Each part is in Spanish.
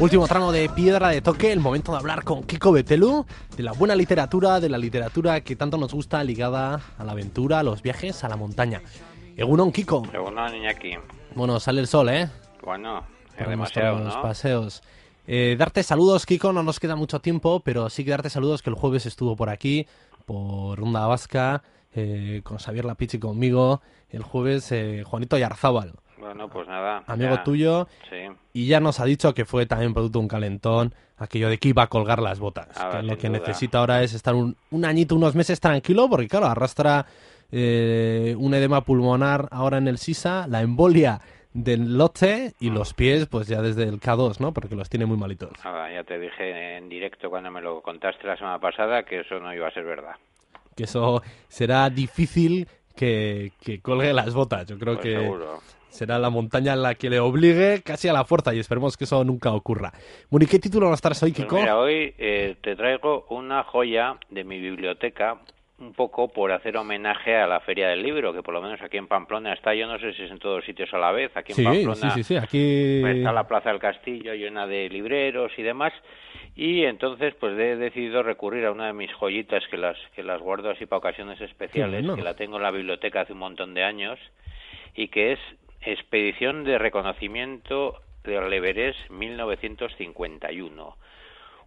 Último tramo de Piedra de Toque, el momento de hablar con Kiko Betelu, de la buena literatura, de la literatura que tanto nos gusta, ligada a la aventura, a los viajes, a la montaña. Egunon, Kiko. Egunon, Iñaki. Bueno, sale el sol, ¿eh? Bueno, demasiado, los paseos. Eh, darte saludos, Kiko, no nos queda mucho tiempo, pero sí que darte saludos que el jueves estuvo por aquí, por Ronda Vasca, eh, con Xavier Lapichi conmigo, el jueves eh, Juanito Yarzábal. Bueno, pues nada. Amigo tuyo. Sí. Y ya nos ha dicho que fue también producto de un calentón, aquello de que iba a colgar las botas. Ah, que lo que duda. necesita ahora es estar un, un, añito, unos meses tranquilo, porque claro, arrastra eh, un edema pulmonar ahora en el SISA, la embolia del lote y los pies, pues ya desde el K2, ¿no? Porque los tiene muy malitos. Nada, ya te dije en directo cuando me lo contaste la semana pasada que eso no iba a ser verdad. Que eso será difícil que, que colgue las botas. Yo creo Pues que seguro. será la montaña en la que le obligue casi a la fuerza y esperemos que eso nunca ocurra. Bueno, ¿y qué título nos traes hoy, Pues Kiko? mira, hoy eh, te traigo una joya de mi biblioteca, un poco por hacer homenaje a la Feria del Libro, que por lo menos aquí en Pamplona está, yo no sé si es en todos sitios a la vez, aquí en sí, Pamplona sí, sí, aquí... está la Plaza del Castillo llena de libreros y demás, y entonces pues he decidido recurrir a una de mis joyitas que las, que las guardo así para ocasiones especiales, que la tengo en la biblioteca hace un montón de años, y que es Expedición de Reconocimiento del Everest 1951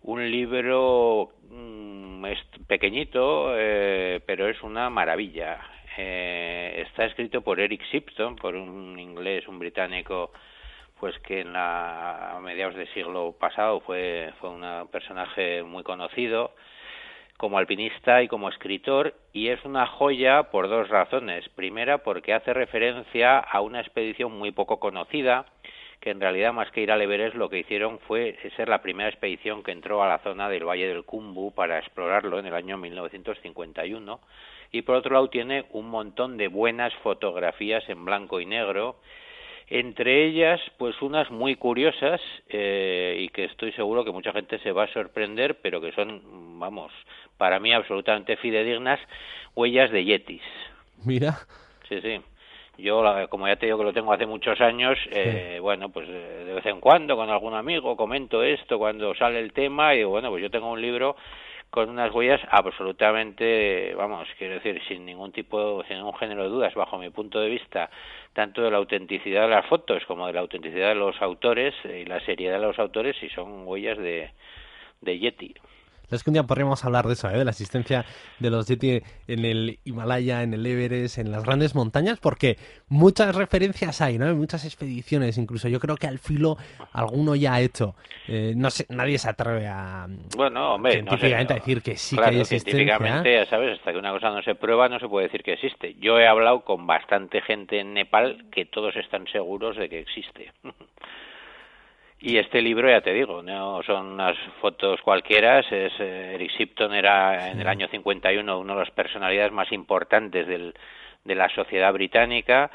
un libro mm, es pequeñito, eh, pero es una maravilla. Eh, está escrito por Eric Shipton, por un inglés, un británico, pues que en la, a mediados del siglo pasado fue, fue un personaje muy conocido como alpinista y como escritor y es una joya por dos razones. Primera, porque hace referencia a una expedición muy poco conocida, que en realidad más que ir al Everest lo que hicieron fue ser la primera expedición que entró a la zona del Valle del Kumbu para explorarlo en el año 1951 y por otro lado tiene un montón de buenas fotografías en blanco y negro entre ellas pues unas muy curiosas eh, y que estoy seguro que mucha gente se va a sorprender pero que son vamos para mí absolutamente fidedignas huellas de yetis. Mira, sí sí yo, como ya te digo que lo tengo hace muchos años, eh, bueno, pues eh, de vez en cuando con algún amigo comento esto cuando sale el tema y bueno, pues yo tengo un libro con unas huellas absolutamente, vamos, quiero decir, sin ningún tipo, sin ningún género de dudas, bajo mi punto de vista, tanto de la autenticidad de las fotos como de la autenticidad de los autores y la seriedad de los autores, y son huellas de, de Yeti. Es que un día podríamos hablar de eso, ¿eh? de la existencia de los Yeti en el Himalaya, en el Everest, en las grandes montañas, porque muchas referencias hay, ¿no? Hay muchas expediciones, incluso yo creo que al filo alguno ya ha hecho. Eh, no sé, nadie se atreve a Bueno, hombre, no sé, científicamente a decir que sí claro, que hay existencia. científicamente, ya sabes, hasta que una cosa no se prueba, no se puede decir que existe. Yo he hablado con bastante gente en Nepal que todos están seguros de que existe. Y este libro, ya te digo, no son unas fotos cualquiera. Es, eh, Eric Shipton era en el año 51 una de las personalidades más importantes del, de la sociedad británica.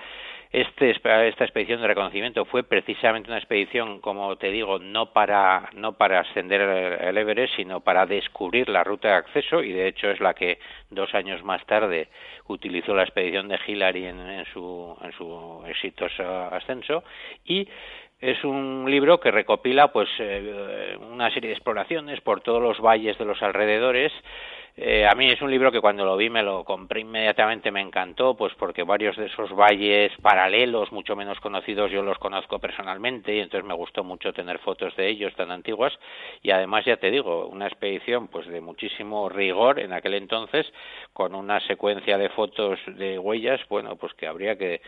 Este, esta expedición de reconocimiento fue precisamente una expedición, como te digo, no para, no para ascender el Everest, sino para descubrir la ruta de acceso y de hecho es la que dos años más tarde utilizó la expedición de Hillary en, en, su, en su exitoso ascenso y es un libro que recopila pues eh, una serie de exploraciones por todos los valles de los alrededores Eh, a mí es un libro que cuando lo vi me lo compré inmediatamente, me encantó, pues porque varios de esos valles paralelos, mucho menos conocidos, yo los conozco personalmente y entonces me gustó mucho tener fotos de ellos tan antiguas y además ya te digo, una expedición pues de muchísimo rigor en aquel entonces con una secuencia de fotos de huellas, bueno, pues que habría que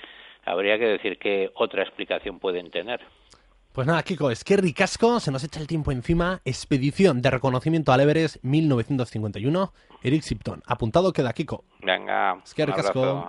habría que decir que otra explicación pueden tener. Pues nada, Kiko, es que ricasco, se nos echa el tiempo encima. Expedición de reconocimiento al Everest 1951. Eric Sipton. Apuntado queda, Kiko. Venga, es que ricasco.